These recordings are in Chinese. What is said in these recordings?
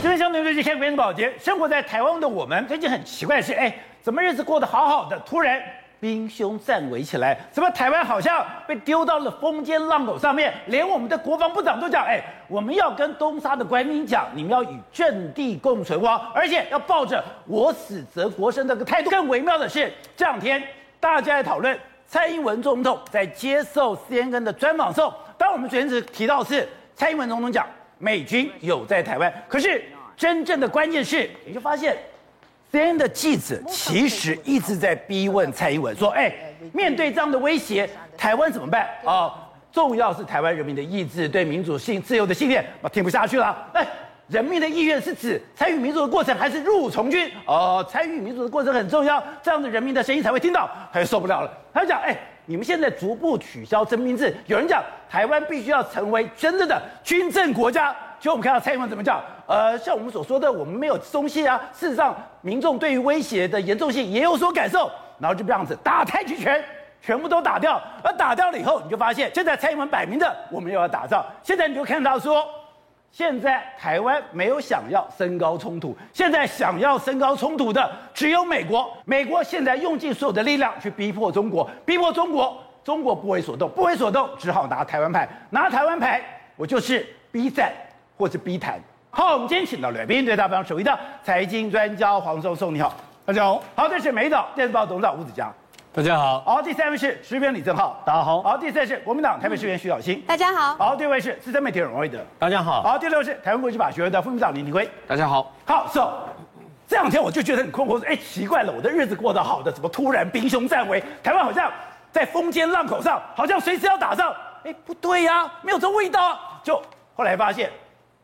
今天相对就是先关注宝洁，生活在台湾的我们，最近很奇怪的是，哎，怎么日子过得好好的，突然兵凶战危起来？怎么台湾好像被丢到了风尖浪口上面？连我们的国防部长都讲，哎，我们要跟东沙的官兵讲，你们要与阵地共存亡，而且要抱着我死则国生的个态度。更微妙的是，这两天大家在讨论蔡英文总统在接受 CNN 的专访时候，当我们昨天只提到是蔡英文总统讲。美军有在台湾，可是真正的关键是，你就发现，CNN 的记者其实一直在逼问蔡英文说：“哎，面对这样的威胁，台湾怎么办？啊、哦，重要是台湾人民的意志，对民主性、自由的信念，我听不下去了。哎，人民的意愿是指参与民主的过程，还是入伍从军？哦，参与民主的过程很重要，这样的人民的声音才会听到。他就受不了了，他就讲：哎。”你们现在逐步取消征兵制，有人讲台湾必须要成为真正的军政国家。就我们看到蔡英文怎么讲？呃，像我们所说的，我们没有松懈啊。事实上，民众对于威胁的严重性也有所感受，然后就这样子打太极拳，全部都打掉。而打掉了以后，你就发现现在蔡英文摆明的我们又要打仗。现在你就看到说。现在台湾没有想要升高冲突，现在想要升高冲突的只有美国。美国现在用尽所有的力量去逼迫中国，逼迫中国，中国不为所动，不为所动，只好拿台湾牌，拿台湾牌，我就是逼战或者逼谈。好，我们今天请到来宾，对大方首位的财经专家黄松松，你好，大家好。好，这是美岛电视报董事长吴子江。大家好，好，第三位是时评李正浩，大家好，好，第四位是国民党台北市议员徐小新，大家好，好，第五位是资深媒体人王惠德，大家好，好，第六位是台湾国际法学院的副秘书长林廷辉，大家好，好，so, 这两天我就觉得很困惑，说，哎，奇怪了，我的日子过得好的，怎么突然兵凶战危？台湾好像在风尖浪口上，好像随时要打仗，哎，不对呀、啊，没有这味道、啊。就后来发现，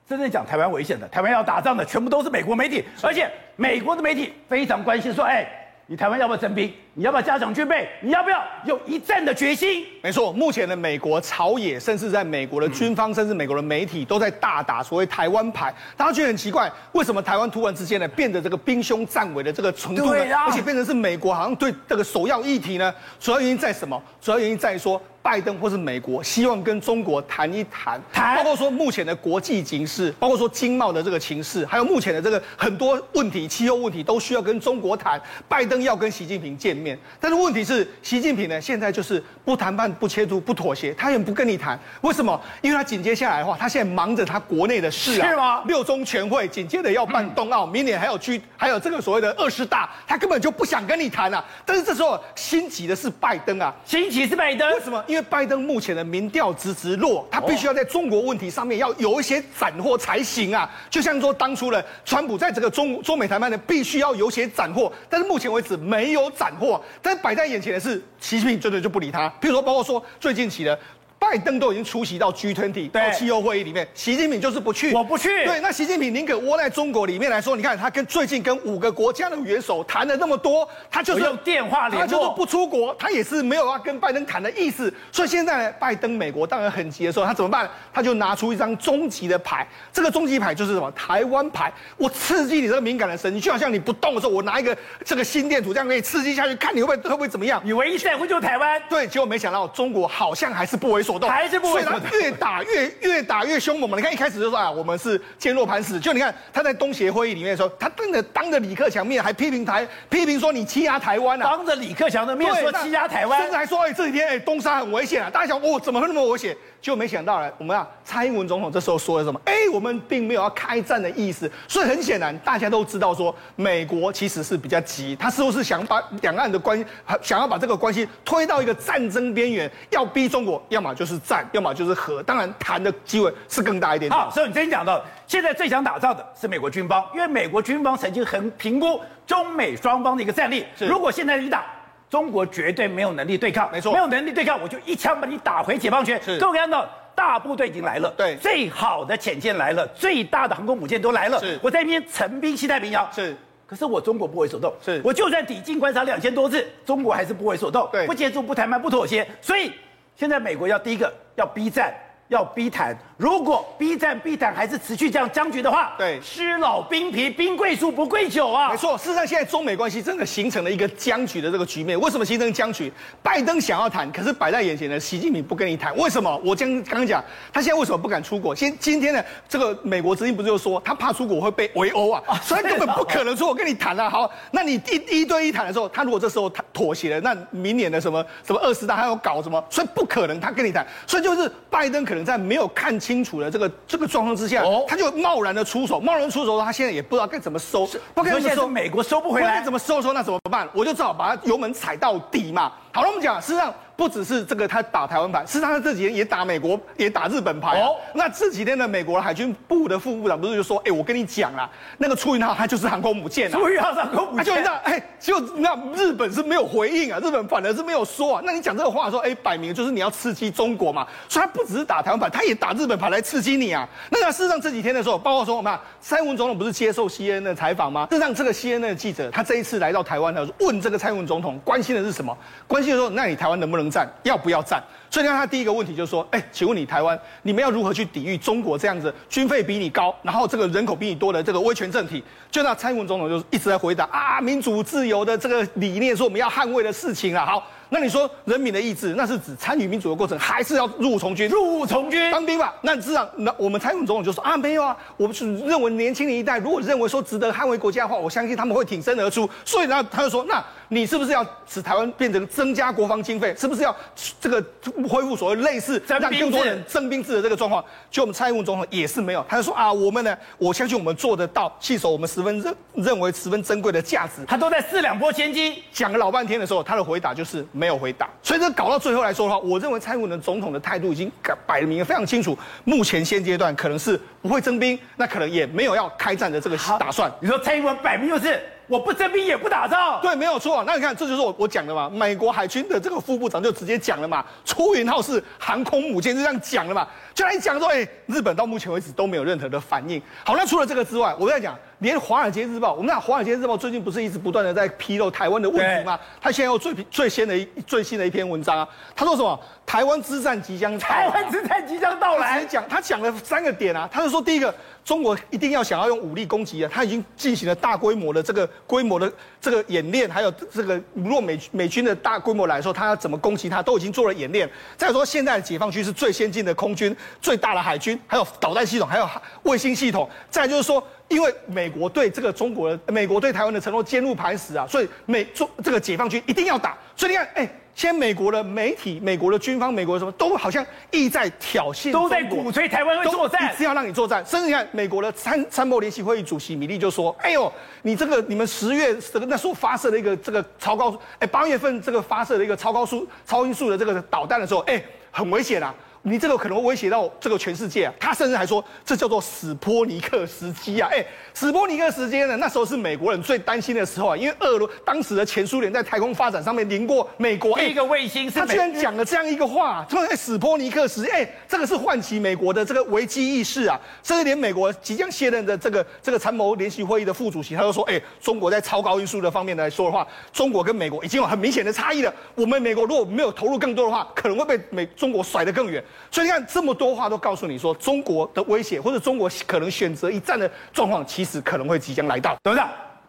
真正讲台湾危险的，台湾要打仗的，全部都是美国媒体，而且美国的媒体非常关心，说，哎。你台湾要不要征兵？你要不要加强军备？你要不要有一战的决心？没错，目前的美国朝野，甚至在美国的军方，甚至美国的媒体，都在大打所谓台湾牌。大家觉得很奇怪，为什么台湾突然之间呢，变得这个兵凶战危的这个程度呢？而且变成是美国好像对这个首要议题呢？主要原因在什么？主要原因在于说。拜登或是美国希望跟中国谈一谈，谈包括说目前的国际形势，包括说经贸的这个情势，还有目前的这个很多问题，气候问题都需要跟中国谈。拜登要跟习近平见面，但是问题是，习近平呢现在就是不谈判、不切磋、不妥协，他也不跟你谈。为什么？因为他紧接下来的话，他现在忙着他国内的事啊，是吗？六中全会紧接着要办冬奥，明年还有去，还有这个所谓的二十大，他根本就不想跟你谈啊。但是这时候心急的是拜登啊，心急是拜登，为什么？因为因为拜登目前的民调直直落，他必须要在中国问题上面要有一些斩获才行啊！就像说当初的川普在整个中中美谈判呢，必须要有些斩获，但是目前为止没有斩获。但是摆在眼前的是习近平真的就不理他。譬如说，包括说最近起的。拜登都已经出席到 G20 到气候会议里面，习近平就是不去。我不去。对，那习近平宁可窝在中国里面来说，你看他跟最近跟五个国家的元首谈了那么多，他就是用电话联络，他就是不出国，他也是没有要跟拜登谈的意思。所以现在呢，拜登美国当然很急的时候，他怎么办？他就拿出一张终极的牌，这个终极牌就是什么？台湾牌。我刺激你这个敏感的神经，就好像你不动的时候，我拿一个这个心电图这样给你刺激下去，看你会不会会不会怎么样？你唯一在乎就是台湾。对，结果没想到中国好像还是不为所动，还是不为。越打越越打越凶猛嘛！你看一开始就说啊，我们是坚若磐石。就你看他在东协会议里面说，他当着当着李克强面还批评台，批评说你欺压台湾啊！当着李克强的面说欺压台湾，甚至还说哎这几天哎东沙很危险啊！大家想哦怎么会那么危险？就没想到呢，我们啊蔡英文总统这时候说了什么？哎，我们并没有要开战的意思。所以很显然大家都知道说，美国其实是比较急，他似乎是想把两岸的关系，想要把这个关系推到一个战争边缘，要逼中国，要么就是战，要么就是和。当然谈的机会是更大一点点。好，所以你真讲到，现在最想打造的是美国军方，因为美国军方曾经很评估中美双方的一个战力，如果现在一打。中国绝对没有能力对抗，没错，没有能力对抗，我就一枪把你打回解放区。是，各位看到大部队已经来了，对，最好的潜舰来了，最大的航空母舰都来了。是，我在那边陈兵西太平洋。是，可是我中国不为所动。是，我就算抵近观察两千多次，中国还是不为所动。对，不接触，不谈判，不妥协。所以现在美国要第一个要逼战，要逼谈，如果逼战逼谈还是持续这样僵局的话，对，诗老兵疲，兵贵数不贵久啊。没错，事实上现在中美关系真的形成了一个僵局的这个局面。为什么形成僵局？拜登想要谈，可是摆在眼前的习近平不跟你谈。为什么？我将刚刚讲，他现在为什么不敢出国？今今天呢，这个美国之音不是就说他怕出国会被围殴啊，啊所以根本不可能说我跟你谈啊。好，那你一一对一谈的时候，他如果这时候他妥协了，那明年的什么什么二十大还要搞什么？所以不可能他跟你谈。所以就是拜登可能在没有看。清楚的这个这个状况之下，他就贸然的出手，贸然出手，他现在也不知道该怎么收，不该怎么收，美国收不回来，该怎么收收，那怎么办？我就只好把它油门踩到底嘛。好了，我们讲，事实上。不只是这个，他打台湾牌，事实上他这几天也打美国，也打日本牌。哦，那这几天的美国海军部的副部长不是就说，哎，我跟你讲啦，那个出云号它就是航空母舰啊。出云号航空母舰，就那，哎，就那日本是没有回应啊，日本反而是没有说啊。那你讲这个话的时候，哎，摆明就是你要刺激中国嘛。所以他不只是打台湾牌，他也打日本牌来刺激你啊。那那事实上这几天的时候，包括说我们蔡英文总统不是接受 CNN 的采访吗？事实上这个 CNN 的记者，他这一次来到台湾呢，问这个蔡英文总统关心的是什么？关心的说，那你台湾能不能战？要不要？战，所以你看他第一个问题就是说，哎，请问你台湾，你们要如何去抵御中国这样子军费比你高，然后这个人口比你多的这个威权政体？就那蔡英文总统就一直在回答啊，民主自由的这个理念是我们要捍卫的事情啊。好。那你说人民的意志，那是指参与民主的过程，还是要入伍从军？入伍从军，当兵吧。那这样，那我们蔡英文总统就说啊，没有啊，我们是认为年轻的一代如果认为说值得捍卫国家的话，我相信他们会挺身而出。所以呢，他就说，那你是不是要使台湾变成增加国防经费？是不是要这个恢复所谓类似让更多人征兵制的这个状况？就我们蔡英文总统也是没有，他就说啊，我们呢，我相信我们做得到，携手我们十分认认为十分珍贵的价值。他都在四两拨千斤，讲了老半天的时候，他的回答就是没有回答。所以。这搞到最后来说的话，我认为蔡英文的总统的态度已经摆明了非常清楚。目前现阶段可能是不会征兵，那可能也没有要开战的这个打算。你说蔡英文摆明就是。我不征兵也不打仗，对，没有错。那你看，这就是我我讲的嘛。美国海军的这个副部长就直接讲了嘛，出云号是航空母舰，就这样讲了嘛。就来讲说，哎，日本到目前为止都没有任何的反应。好，那除了这个之外，我在讲，连《华尔街日报》，我们看《华尔街日报》最近不是一直不断的在披露台湾的问题吗？他现在有最最新的一最新的一篇文章啊，他说什么？台湾之战即将台湾之战即将到来。讲他讲了三个点啊，他就说第一个。中国一定要想要用武力攻击啊！他已经进行了大规模的这个规模的这个演练，还有这个如果美美军的大规模来说，他要怎么攻击他都已经做了演练。再说，现在的解放军是最先进的空军、最大的海军，还有导弹系统，还有卫星系统。再就是说，因为美国对这个中国的美国对台湾的承诺坚如磐石啊，所以美中这个解放军一定要打。所以你看，哎。现在美国的媒体、美国的军方、美国的什么都好像意在挑衅，都在鼓吹台湾会作战，是要让你作战。甚至你看，美国的参参谋联席会议主席米利就说：“哎呦，你这个你们十月这个那时候发射的一个这个超高速，哎八月份这个发射的一个超高速、超音速的这个导弹的时候，哎很危险啊。”你这个可能会威胁到这个全世界啊！他甚至还说，这叫做史波尼克时机啊！哎，史波尼克时间呢？那时候是美国人最担心的时候啊，因为俄罗当时的前苏联在太空发展上面赢过美国。一个卫星是，他居然讲了这样一个话，说史波尼克时，哎，这个是唤起美国的这个危机意识啊！甚至连美国即将卸任的这个这个参谋联席会议的副主席，他就说，哎，中国在超高音速的方面来说的话，中国跟美国已经有很明显的差异了。我们美国如果没有投入更多的话，可能会被美中国甩得更远。所以你看，这么多话都告诉你说，中国的威胁或者中国可能选择一战的状况，其实可能会即将来到。对不对，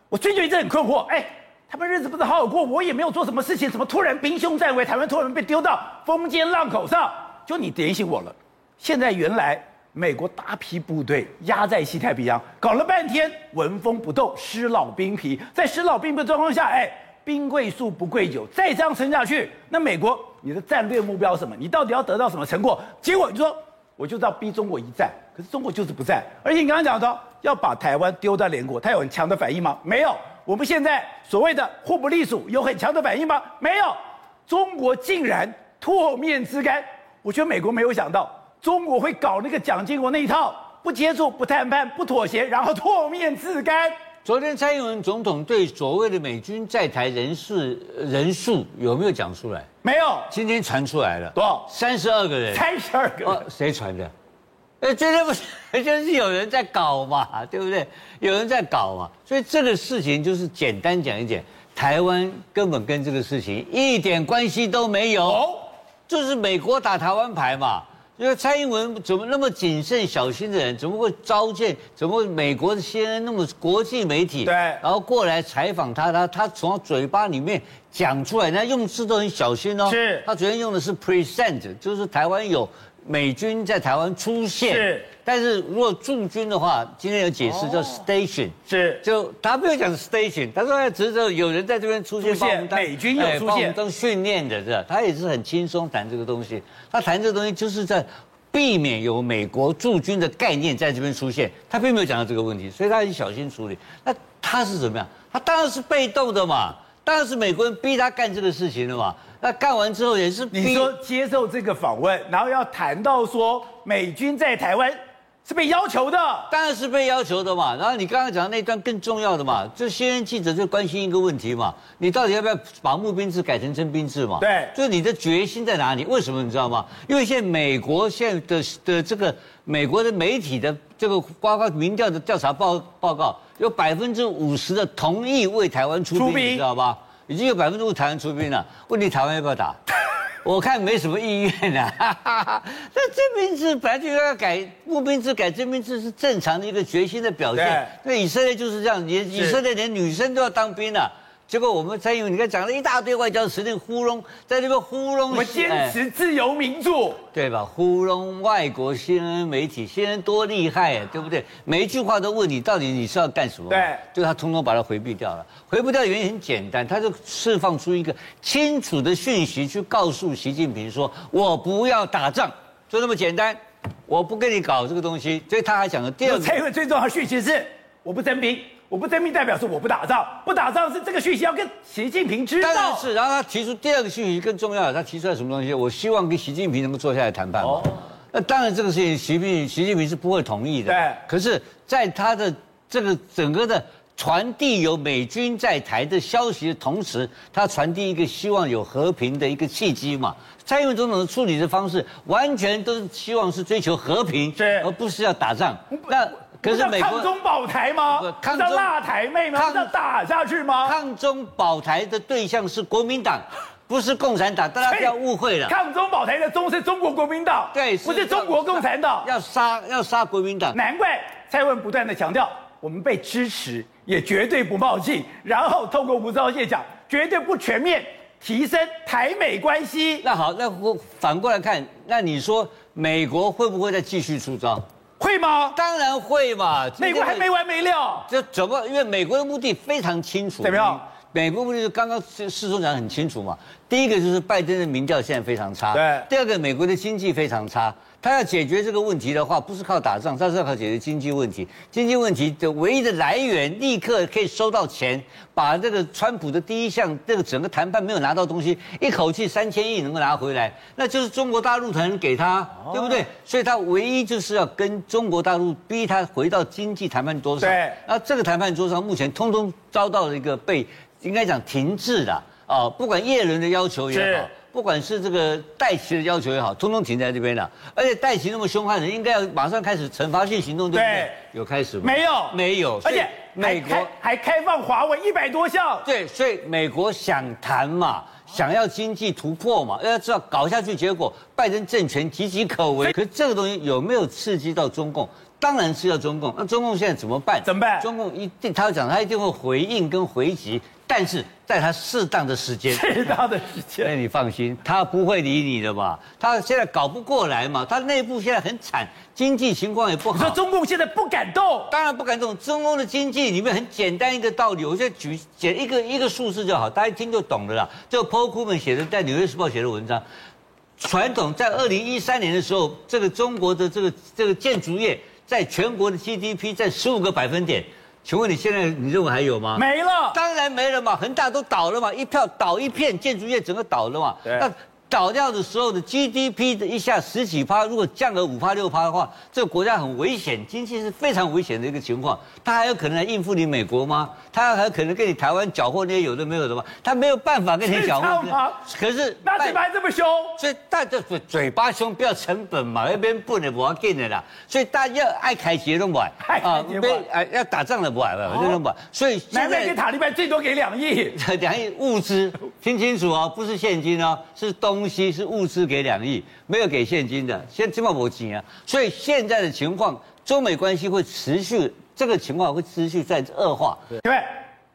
我最近一直很困惑，哎，他们日子不是好好过，我也没有做什么事情，怎么突然兵凶战危，台湾突然被丢到风尖浪口上？就你点醒我了。现在原来美国大批部队压在西太平洋，搞了半天纹风不动，诗老兵疲，在诗老兵疲的状况下，哎。兵贵速不贵久，再这样撑下去，那美国你的战略目标是什么？你到底要得到什么成果？结果你说我就是要逼中国一战，可是中国就是不战。而且你刚刚讲到要把台湾丢到联国，他有很强的反应吗？没有。我们现在所谓的互不隶属有很强的反应吗？没有。中国竟然唾面之干，我觉得美国没有想到中国会搞那个蒋经国那一套，不接触、不谈判、不妥协，然后唾面自干。昨天蔡英文总统对所谓的美军在台人士人数有没有讲出来？没有。今天传出来了，多少？三十二个人。三十二个人。谁传的？哎，绝对不是，就是有人在搞嘛，对不对？有人在搞嘛。所以这个事情就是简单讲一讲，台湾根本跟这个事情一点关系都没有，就是美国打台湾牌嘛。因为蔡英文怎么那么谨慎小心的人，怎么会召见？怎么会美国的 CNN 那么国际媒体？对，然后过来采访他，他他从嘴巴里面讲出来，人家用字都很小心哦。是，他昨天用的是 present，就是台湾有美军在台湾出现。是，但是如果驻军的话，今天有解释叫 station。是，就他没有讲 station，他说只是有人在这边出现，出现美军有出现，都训练的，是吧？他也是很轻松谈这个东西。他谈这个东西就是在避免有美国驻军的概念在这边出现，他并没有讲到这个问题，所以他很小心处理。那他是怎么样？他当然是被动的嘛，当然是美国人逼他干这个事情的嘛。那干完之后也是逼你说接受这个访问，然后要谈到说美军在台湾。是被要求的，当然是被要求的嘛。然后你刚刚讲的那段更重要的嘛，就 CNN 记者就关心一个问题嘛，你到底要不要把募兵制改成征兵制嘛？对，就是你的决心在哪里？为什么你知道吗？因为现在美国现在的的这个美国的媒体的这个包括民调的调查报报告，有百分之五十的同意为台湾出兵，出兵，你知道吧？已经有百分之五台湾出兵了。问题台湾要不要打？我看没什么意愿啊，那征兵制本来就要改，募兵制改征兵制是正常的一个决心的表现。那以色列就是这样，连以色列连女生都要当兵了。结果我们蔡英文，你看讲了一大堆外交词，那个糊弄，在那边糊弄。我们坚持自由民主，对吧？糊弄外国新闻媒体，新闻多厉害啊，对不对？每一句话都问你，到底你是要干什么？对，就他通通把它回避掉了。回避掉的原因很简单，他就释放出一个清楚的讯息，去告诉习近平说：“我不要打仗，就那么简单，我不跟你搞这个东西。”所以他还讲了第二个。蔡英文最重要的讯息是：我不征兵。我不征兵代表是我不打仗，不打仗是这个讯息要跟习近平知道。当然是，然后他提出第二个讯息更重要，他提出来什么东西？我希望跟习近平能够坐下来谈判。哦，那当然这个事情习近平习近平是不会同意的。对。可是，在他的这个整个的传递有美军在台的消息的同时，他传递一个希望有和平的一个契机嘛。蔡英文总统的处理的方式，完全都是希望是追求和平，是，而不是要打仗。那。可是美国抗中保台吗？抗中辣台妹吗？要打下去吗？抗中保台的对象是国民党，不是共产党，大家不要误会了。抗中保台的中是中国国民党，对，不是中国共产党。要杀要杀国民党，难怪蔡英文不断的强调，我们被支持，也绝对不冒进，然后透过吴钊燮讲，绝对不全面提升台美关系。那好，那我反过来看，那你说美国会不会再继续出招？会吗？当然会嘛！美国还没完没了。这怎么？因为美国的目的非常清楚。怎么样？美国目的就刚刚世忠讲很清楚嘛。第一个就是拜登的民调现在非常差。对。第二个，美国的经济非常差。他要解决这个问题的话，不是靠打仗，他是要靠解决经济问题。经济问题的唯一的来源，立刻可以收到钱，把这个川普的第一项这个整个谈判没有拿到东西，一口气三千亿能够拿回来，那就是中国大陆才能给他，对不对？所以他唯一就是要跟中国大陆逼他回到经济谈判桌上。对。那这个谈判桌上目前通通遭到了一个被应该讲停滞的啊，不管叶伦的要求也好。不管是这个戴奇的要求也好，通通停在这边了。而且戴奇那么凶悍的，应该要马上开始惩罚性行动，对不对？对，有开始吗？没有，没有。而且美国还，还开放华为一百多项。对，所以美国想谈嘛，想要经济突破嘛，要知道搞下去，结果拜登政权岌岌可危。可是这个东西有没有刺激到中共？当然是要中共。那中共现在怎么办？怎么办？中共一定，他要讲，他一定会回应跟回击。但是在他适当的时间，适当的时间，那你放心，他不会理你的吧。他现在搞不过来嘛，他内部现在很惨，经济情况也不好。你说中共现在不敢动？当然不敢动。中共的经济里面很简单一个道理，我现在举简一个一个数字就好，大家一听就懂了啦。就 Paul Krugman 写的，在《纽约时报》写的文章，传统在二零一三年的时候，这个中国的这个这个建筑业在全国的 GDP 在十五个百分点。请问你现在你认为还有吗？没了，当然没了嘛，恒大都倒了嘛，一票倒一片，建筑业整个倒了嘛。对。倒掉的时候的 GDP 的一下十几趴，如果降了五趴六趴的话，这个国家很危险，经济是非常危险的一个情况。他还有可能来应付你美国吗？他还可能跟你台湾搅和那些有的没有的吗？他没有办法跟你搅和。可是那嘴巴这么凶，所以大家嘴嘴巴凶不要成本嘛，那边不能不要紧的啦。所以大家爱开节都不爱，啊，没哎要打仗了不爱，反正不爱。所以现在给塔利班最多给两亿，两亿物资，听清楚哦，不是现金哦，是东。东西是物资给两亿，没有给现金的，现金没钱啊。所以现在的情况，中美关系会持续，这个情况会持续在恶化。对，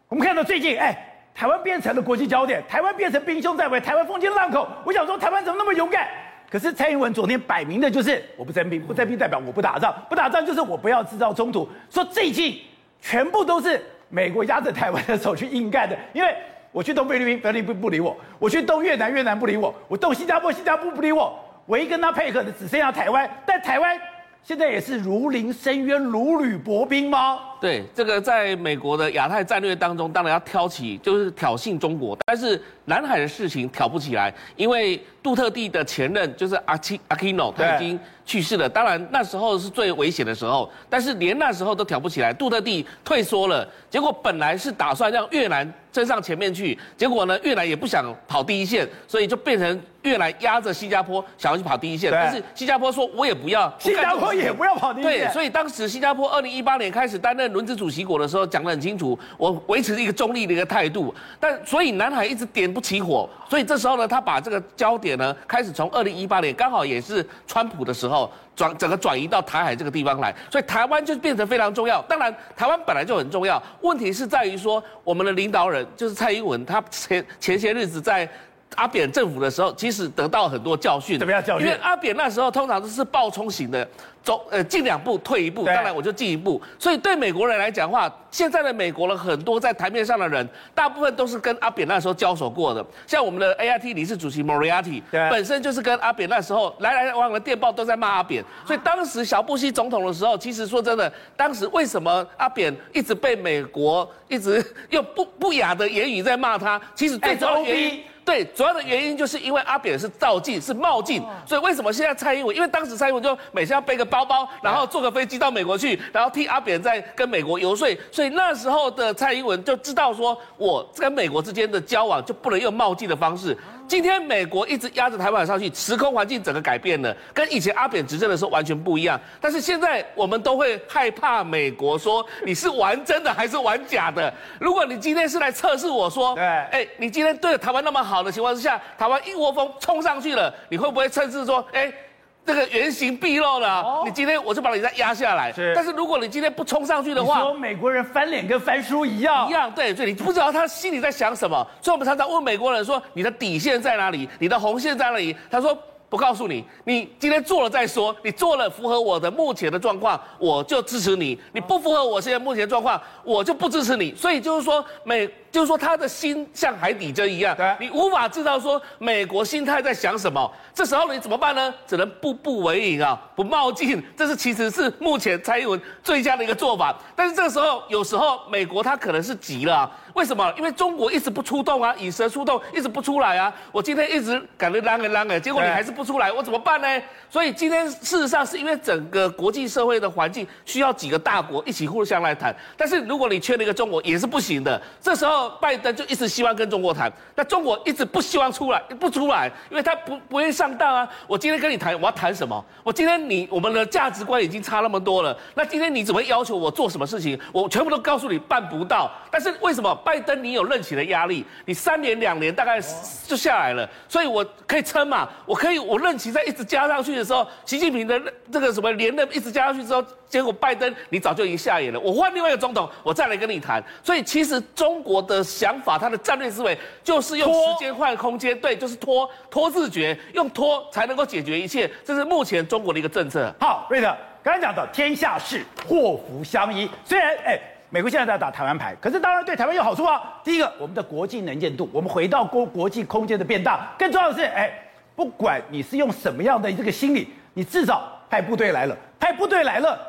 我们看到最近，哎。台湾变成了国际焦点，台湾变成兵凶战危，台湾风尖浪口。我想说，台湾怎么那么勇敢？可是蔡英文昨天摆明的就是我不征兵，不征兵代表我不打仗，不打仗就是我不要制造冲突。说最近全部都是美国压着台湾的手去硬干的，因为我去东菲律宾，菲律宾不理我；我去东越南，越南不理我；我动新加坡，新加坡不理我。唯一跟他配合的只剩下台湾，但台湾。现在也是如临深渊、如履薄冰吗？对，这个在美国的亚太战略当中，当然要挑起，就是挑衅中国。但是南海的事情挑不起来，因为杜特地的前任就是阿基阿基诺，他已经去世了。当然那时候是最危险的时候，但是连那时候都挑不起来。杜特地退缩了，结果本来是打算让越南争上前面去，结果呢，越南也不想跑第一线，所以就变成。越南压着新加坡想要去跑第一线，但是新加坡说我也不要，新加坡也不要跑第一线。对，所以当时新加坡二零一八年开始担任轮值主席国的时候，讲得很清楚，我维持一个中立的一个态度。但所以南海一直点不起火，所以这时候呢，他把这个焦点呢，开始从二零一八年刚好也是川普的时候转整个转移到台海这个地方来，所以台湾就变成非常重要。当然，台湾本来就很重要，问题是在于说我们的领导人就是蔡英文，他前前些日子在。阿扁政府的时候，其实得到很多教训。怎么样教训？因为阿扁那时候通常都是暴冲型的，走呃进两步退一步，当然我就进一步。所以对美国人来讲的话，现在的美国人很多在台面上的人，大部分都是跟阿扁那时候交手过的。像我们的 AIT 理事主席 Moriarty，本身就是跟阿扁那时候来来往往的电报都在骂阿扁。所以当时小布希总统的时候，其实说真的，当时为什么阿扁一直被美国一直用不不雅的言语在骂他？其实最主要的原因。对，主要的原因就是因为阿扁是造进，是冒进，所以为什么现在蔡英文？因为当时蔡英文就每次要背个包包，然后坐个飞机到美国去，然后替阿扁在跟美国游说，所以那时候的蔡英文就知道说，我跟美国之间的交往就不能用冒进的方式。今天美国一直压着台湾上去，时空环境整个改变了，跟以前阿扁执政的时候完全不一样。但是现在我们都会害怕美国说你是玩真的还是玩假的。如果你今天是来测试我说，对，哎，你今天对台湾那么好的情况之下，台湾一窝蜂冲上去了，你会不会趁势说，哎？这个原形毕露了，哦、你今天我就把你再压下来。是，但是如果你今天不冲上去的话，你说美国人翻脸跟翻书一样，一样，对，所以你不知道他心里在想什么。所以我们常常问美国人说：“你的底线在哪里？你的红线在哪里？”他说：“不告诉你，你今天做了再说。你做了符合我的目前的状况，我就支持你；你不符合我现在目前状况，我就不支持你。所以就是说美。”就是说，他的心像海底针一样，你无法知道说美国心态在想什么。这时候你怎么办呢？只能步步为营啊，不冒进。这是其实是目前蔡英文最佳的一个做法。但是这个时候，有时候美国他可能是急了啊。为什么？因为中国一直不出动啊，以蛇出动，一直不出来啊。我今天一直感觉啷个啷个，结果你还是不出来，我怎么办呢？所以今天事实上是因为整个国际社会的环境需要几个大国一起互相来谈。但是如果你缺了一个中国，也是不行的。这时候。拜登就一直希望跟中国谈，那中国一直不希望出来，不出来，因为他不不愿意上当啊。我今天跟你谈，我要谈什么？我今天你我们的价值观已经差那么多了，那今天你怎么要求我做什么事情？我全部都告诉你办不到。但是为什么拜登你有任期的压力？你三年两年大概就下来了，所以我可以撑嘛，我可以我任期再一直加上去的时候，习近平的这个什么连任一直加上去之后，结果拜登你早就已经下野了。我换另外一个总统，我再来跟你谈。所以其实中国的想法，他的战略思维就是用时间换空间，对，就是拖拖自觉，用拖才能够解决一切。这是目前中国的一个政策。好，瑞德，刚才讲到天下事祸福相依，虽然哎。美国现在在打台湾牌，可是当然对台湾有好处啊。第一个，我们的国际能见度，我们回到国国际空间的变大。更重要的是，哎，不管你是用什么样的这个心理，你至少派部队来了，派部队来了，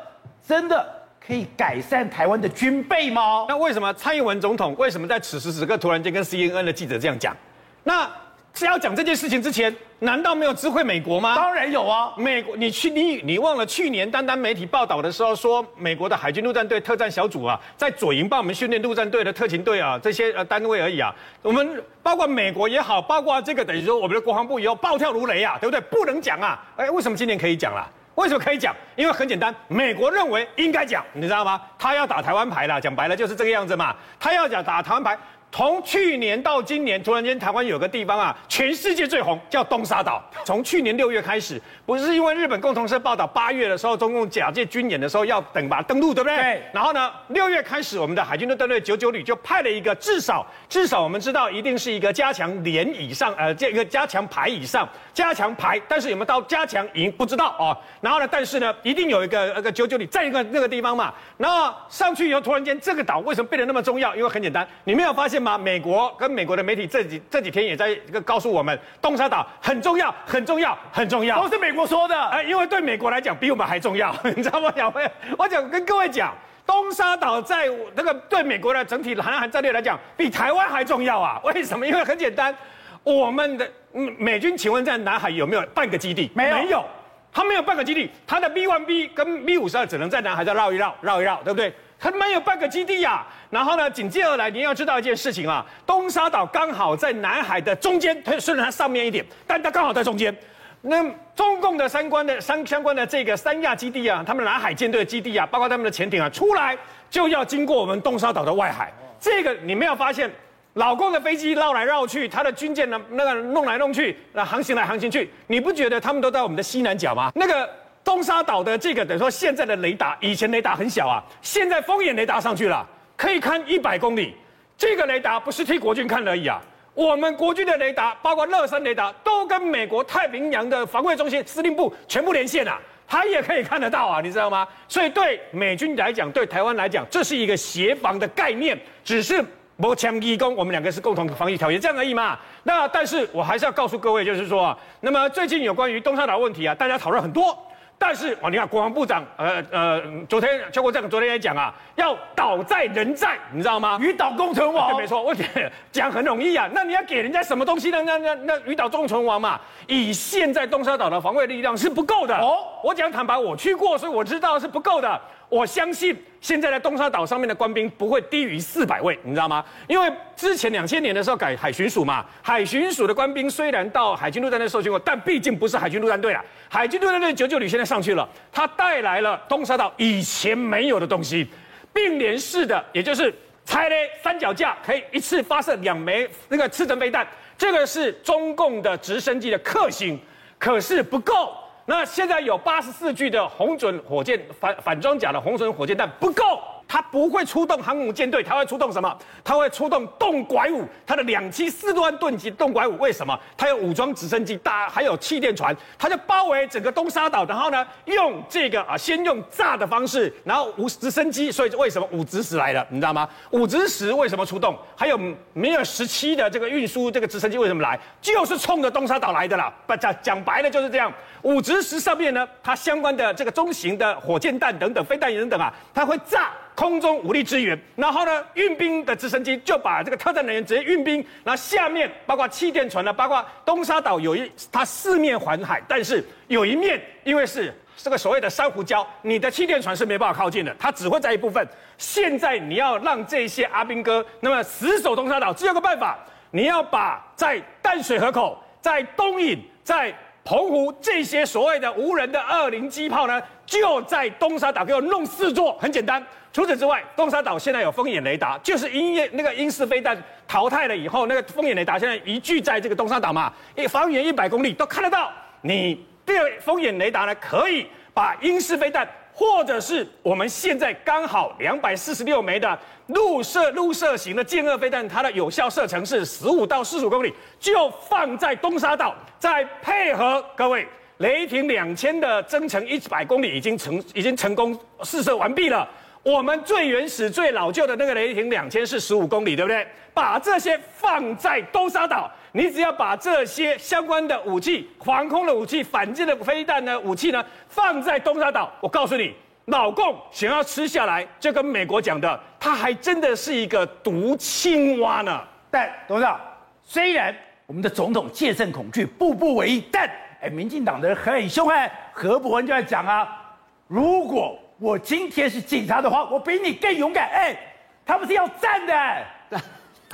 真的可以改善台湾的军备吗？那为什么蔡英文总统为什么在此时此刻突然间跟 CNN 的记者这样讲？那？是要讲这件事情之前，难道没有知会美国吗？当然有啊！美国，你去你你忘了去年单单媒体报道的时候说，美国的海军陆战队特战小组啊，在左营帮我们训练陆战队的特勤队啊，这些呃单位而已啊。我们包括美国也好，包括这个等于说我们的国防部以后暴跳如雷啊，对不对？不能讲啊！哎，为什么今年可以讲了？为什么可以讲？因为很简单，美国认为应该讲，你知道吗？他要打台湾牌了，讲白了就是这个样子嘛，他要讲打台湾牌。从去年到今年，突然间台湾有个地方啊，全世界最红，叫东沙岛。从去年六月开始，不是因为日本共同社报道，八月的时候中共假借军演的时候要等吧登陆，对不对？对。然后呢，六月开始，我们的海军陆战队九九旅就派了一个，至少至少我们知道一定是一个加强连以上，呃，这个加强排以上，加强排，但是有没有到加强营不知道哦。然后呢，但是呢，一定有一个那个九九旅在一个那个地方嘛。然后上去以后，突然间这个岛为什么变得那么重要？因为很简单，你没有发现？美国跟美国的媒体这几这几天也在告诉我们，东沙岛很重要，很重要，很重要，都是美国说的。哎，因为对美国来讲比我们还重要，你知道吗？小朋友，我讲跟各位讲，东沙岛在那个对美国的整体南海战略来讲，比台湾还重要啊！为什么？因为很简单，我们的美军，请问在南海有没有半个基地？没有，没有，他没有半个基地，他的 B one B 跟 B 五十二只能在南海再绕一绕，绕一绕，对不对？他没有半个基地呀、啊，然后呢，紧接而来，您要知道一件事情啊，东沙岛刚好在南海的中间，它虽然它上面一点，但它刚好在中间。那中共的三关的三相关的这个三亚基地啊，他们南海舰队的基地啊，包括他们的潜艇啊，出来就要经过我们东沙岛的外海。这个你没有发现，老共的飞机绕来绕去，他的军舰呢那个弄来弄去，那航行来航行去，你不觉得他们都在我们的西南角吗？那个。东沙岛的这个等于说现在的雷达，以前雷达很小啊，现在风眼雷达上去了，可以看一百公里。这个雷达不是替国军看而已啊，我们国军的雷达，包括乐山雷达，都跟美国太平洋的防卫中心司令部全部连线了啊，它也可以看得到啊，你知道吗？所以对美军来讲，对台湾来讲，这是一个协防的概念，只是磨枪义工，我们两个是共同防御条约这样而已嘛。那但是我还是要告诉各位，就是说啊，那么最近有关于东沙岛问题啊，大家讨论很多。但是哦，你看国防部长，呃呃，昨天邱国正昨天也讲啊，要岛在人在，你知道吗？鱼岛共存亡，没错，我讲很容易啊。那你要给人家什么东西呢？那那那鱼岛共存亡嘛，以现在东沙岛的防卫力量是不够的。哦，我讲坦白，我去过，所以我知道是不够的。我相信现在在东沙岛上面的官兵不会低于四百位，你知道吗？因为之前两千年的时候改海巡署嘛，海巡署的官兵虽然到海军陆战队受训过，但毕竟不是海军陆战队了。海军陆战队九九旅现在上去了，他带来了东沙岛以前没有的东西，并联式的，也就是拆嘞三脚架可以一次发射两枚那个刺针飞弹，这个是中共的直升机的克星，可是不够。那现在有八十四具的红准火箭反反装甲的红准火箭弹不够。它不会出动航母舰队，它会出动什么？它会出动动拐五，它的两栖四万吨级动拐五。为什么？它有武装直升机，大还有气垫船，它就包围整个东沙岛，然后呢，用这个啊，先用炸的方式，然后无直升机。所以为什么武直十来了？你知道吗？武直十为什么出动？还有米尔十七的这个运输这个直升机为什么来？就是冲着东沙岛来的啦。不讲讲白了就是这样。武直十上面呢，它相关的这个中型的火箭弹等等、飞弹等等啊，它会炸。空中武力支援，然后呢，运兵的直升机就把这个特战人员直接运兵，然后下面包括气垫船呢，包括东沙岛有一它四面环海，但是有一面因为是这个所谓的珊瑚礁，你的气垫船是没办法靠近的，它只会在一部分。现在你要让这些阿兵哥那么死守东沙岛，只有个办法，你要把在淡水河口、在东引、在澎湖这些所谓的无人的二零机炮呢，就在东沙岛给我弄四座，很简单。除此之外，东沙岛现在有风眼雷达，就是鹰叶那个鹰式飞弹淘汰了以后，那个风眼雷达现在移居在这个东沙岛嘛，一方圆一百公里都看得到。你这个风眼雷达呢，可以把鹰式飞弹，或者是我们现在刚好两百四十六枚的陆射陆射型的剑二飞弹，它的有效射程是十五到四十五公里，就放在东沙岛，再配合各位雷霆两千的增程一百公里已经成已经成功试射完毕了。我们最原始、最老旧的那个雷霆两千是十五公里，对不对？把这些放在东沙岛，你只要把这些相关的武器、防空的武器、反舰的飞弹的武器呢，放在东沙岛，我告诉你，老共想要吃下来，就跟美国讲的，他还真的是一个毒青蛙呢。但董事长，虽然我们的总统戒慎恐惧，步步为营，但哎，民进党的人很凶悍，何博文就在讲啊，如果。我今天是警察的话，我比你更勇敢。哎，他们是要战的。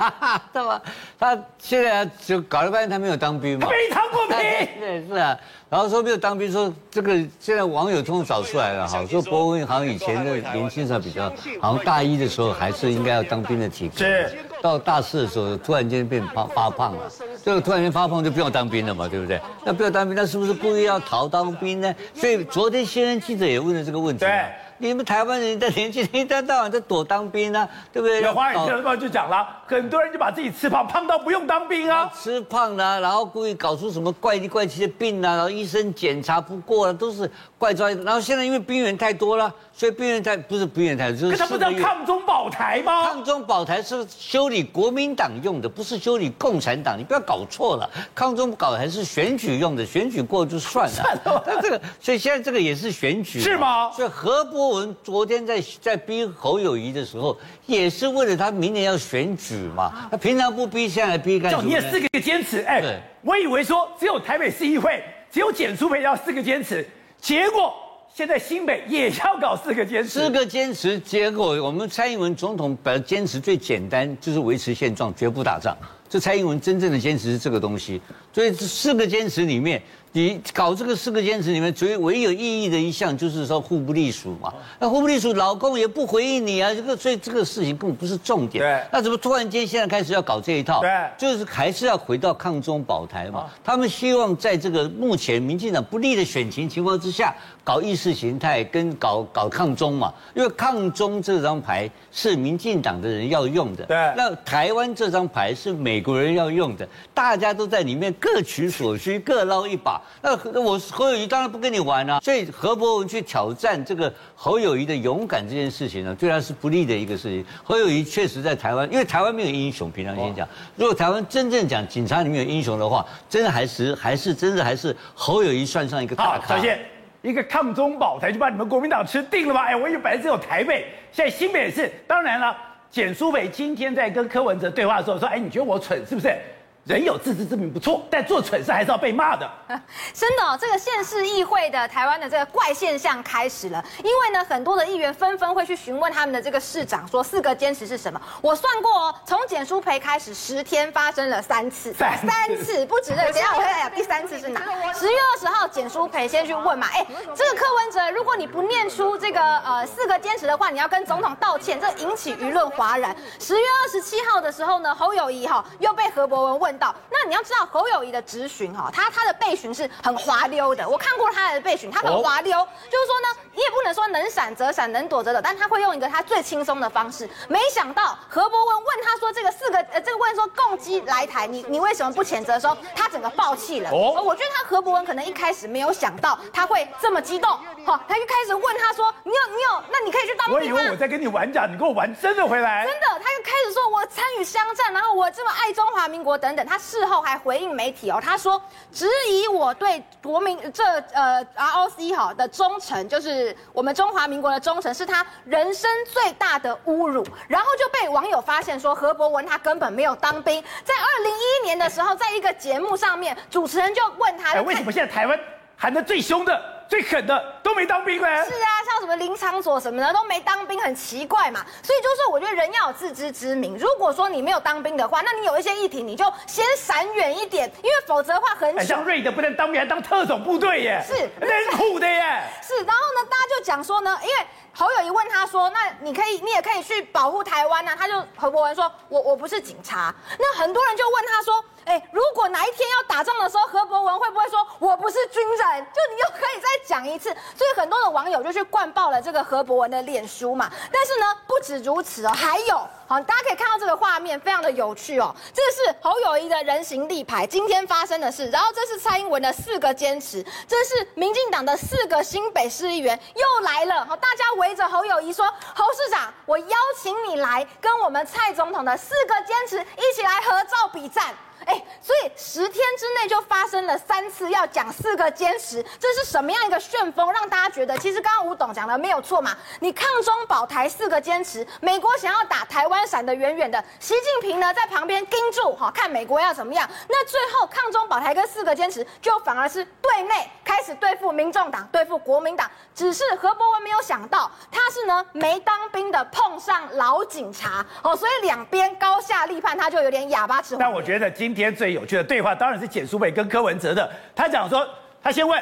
哈哈，对吧？他现在就搞了半天，他没有当兵嘛，没当过兵，对，是啊。然后说没有当兵，说这个现在网友通通找出来了哈，说伯文好像以前的年轻时候比较，好像大一的时候还是应该要当兵的体格，是。到大四的时候突然间变发发胖了，这个突然间发胖就不用当兵了嘛，对不对？那不要当兵，那是不是故意要逃当兵呢？所以昨天新闻记者也问了这个问题。对。你们台湾人的年轻人一天到晚在躲当兵啊，对不对？有华语新闻就讲了，很多人就把自己吃胖，胖到不用当兵啊，吃胖了，然后故意搞出什么怪里怪气的病啊，然后医生检查不过了，都是怪招。然后现在因为兵员太多了，所以兵员太不是兵员太多，就是。可他不是抗中保台吗？抗中保台是修理国民党用的，不是修理共产党，你不要搞错了。抗中保台是选举用的，选举过就算了。算了。但这个，所以现在这个也是选举。是吗？所以何博文昨天在在逼侯友谊的时候，也是为了他明年要选举嘛。他平常不逼，现在逼干什么？你也四个坚持，哎，对我以为说只有台北市议会，只有简书培要四个坚持，结果现在新北也要搞四个坚持。四个坚持，结果我们蔡英文总统本来坚持最简单，就是维持现状，绝不打仗。这蔡英文真正的坚持是这个东西。所以这四个坚持里面。你搞这个四个坚持里面最唯一有意义的一项就是说互不隶属嘛，那互不隶属，老公也不回应你啊，这个所以这个事情根本不是重点。对。那怎么突然间现在开始要搞这一套？对。就是还是要回到抗中保台嘛。他们希望在这个目前民进党不利的选情情况之下，搞意识形态跟搞搞抗中嘛。因为抗中这张牌是民进党的人要用的。对。那台湾这张牌是美国人要用的，大家都在里面各取所需，各捞一把。那我侯友谊当然不跟你玩了，所以何博文去挑战这个侯友谊的勇敢这件事情呢，对他是不利的一个事情。侯友谊确实在台湾，因为台湾没有英雄。平常先讲，如果台湾真正讲警察里面有英雄的话，真的还是还是真的还是侯友谊算上一个大咖。小谢，一个抗中保台就把你们国民党吃定了吗？哎，我以为本来只有台北，现在新北也是。当然了，简淑北今天在跟柯文哲对话的时候说，哎，你觉得我蠢是不是？人有自知之明不错，但做蠢事还是要被骂的。真的、哦，这个县市议会的台湾的这个怪现象开始了。因为呢，很多的议员纷纷会去询问他们的这个市长，说四个坚持是什么？我算过哦，从简书培开始，十天发生了三次，三次，三次不止的。等下我会来讲第三次是哪？十月二十号，简书培先去问嘛，哎，这个柯文哲，如果你不念出这个呃四个坚持的话，你要跟总统道歉，这引起舆论哗然。十月二十七号的时候呢，侯友谊哈又被何博文问。到那你要知道侯友谊的质询哈，他他的备询是很滑溜的，我看过他的备询，他很滑溜，就是说呢，你也不能说能闪则闪，能躲则躲，但他会用一个他最轻松的方式。没想到何博文问他说这个四个呃这个问说共机来台，你你为什么不谴责的时候，他整个爆气了。哦，我觉得他何博文可能一开始没有想到他会这么激动，好，他就开始问他说，你有你有，那你可以去当兵吗？我以为我在跟你玩假，你跟我玩真的回来。真的，他就开始说我参与乡战，然后我这么爱中华民国等等。他事后还回应媒体哦，他说质疑我对国民这呃 ROC 哈的忠诚，就是我们中华民国的忠诚，是他人生最大的侮辱。然后就被网友发现说何博文他根本没有当兵。在二零一一年的时候，在一个节目上面，主持人就问他，哎，为什么现在台湾喊的最凶的？最狠的都没当兵呢，是啊，像什么林场佐什么的都没当兵，很奇怪嘛。所以就是我觉得人要有自知之明。如果说你没有当兵的话，那你有一些议题你就先闪远一点，因为否则的话很。像瑞德不能当兵，还当特种部队耶，是，很苦的耶。是，然后呢，大家就讲说呢，因为侯友一问他说，那你可以，你也可以去保护台湾啊。他就何博文说，我我不是警察。那很多人就问他说。哎，如果哪一天要打仗的时候，何博文会不会说“我不是军人”？就你又可以再讲一次。所以很多的网友就去灌爆了这个何博文的脸书嘛。但是呢，不止如此哦，还有，好，大家可以看到这个画面，非常的有趣哦。这是侯友宜的人形立牌，今天发生的事。然后这是蔡英文的四个坚持，这是民进党的四个新北市议员又来了。好，大家围着侯友宜说：“侯市长，我邀请你来跟我们蔡总统的四个坚持一起来合照比赞。”哎，所以十天之内就发生了三次要讲四个坚持，这是什么样一个旋风，让大家觉得其实刚刚吴董讲的没有错嘛？你抗中保台四个坚持，美国想要打台湾闪得远远的，习近平呢在旁边盯住，哈，看美国要怎么样。那最后抗中保台跟四个坚持，就反而是对内开始对付民众党，对付国民党。只是何博文没有想到，他是呢没当兵的碰上老警察，哦，所以两边高下立判，他就有点哑巴吃。但我觉得今今天最有趣的对话，当然是简舒培跟柯文哲的。他讲说，他先问。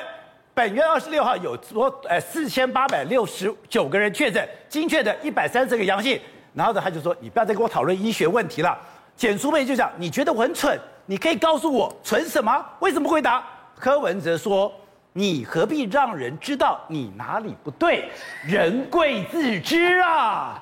本月二十六号有多，呃，四千八百六十九个人确诊，精确的一百三十个阳性。然后呢，他就说：“你不要再跟我讨论医学问题了。”简舒培就讲：“你觉得我很蠢？你可以告诉我蠢什么？为什么回答？”柯文哲说：“你何必让人知道你哪里不对？人贵自知啊。”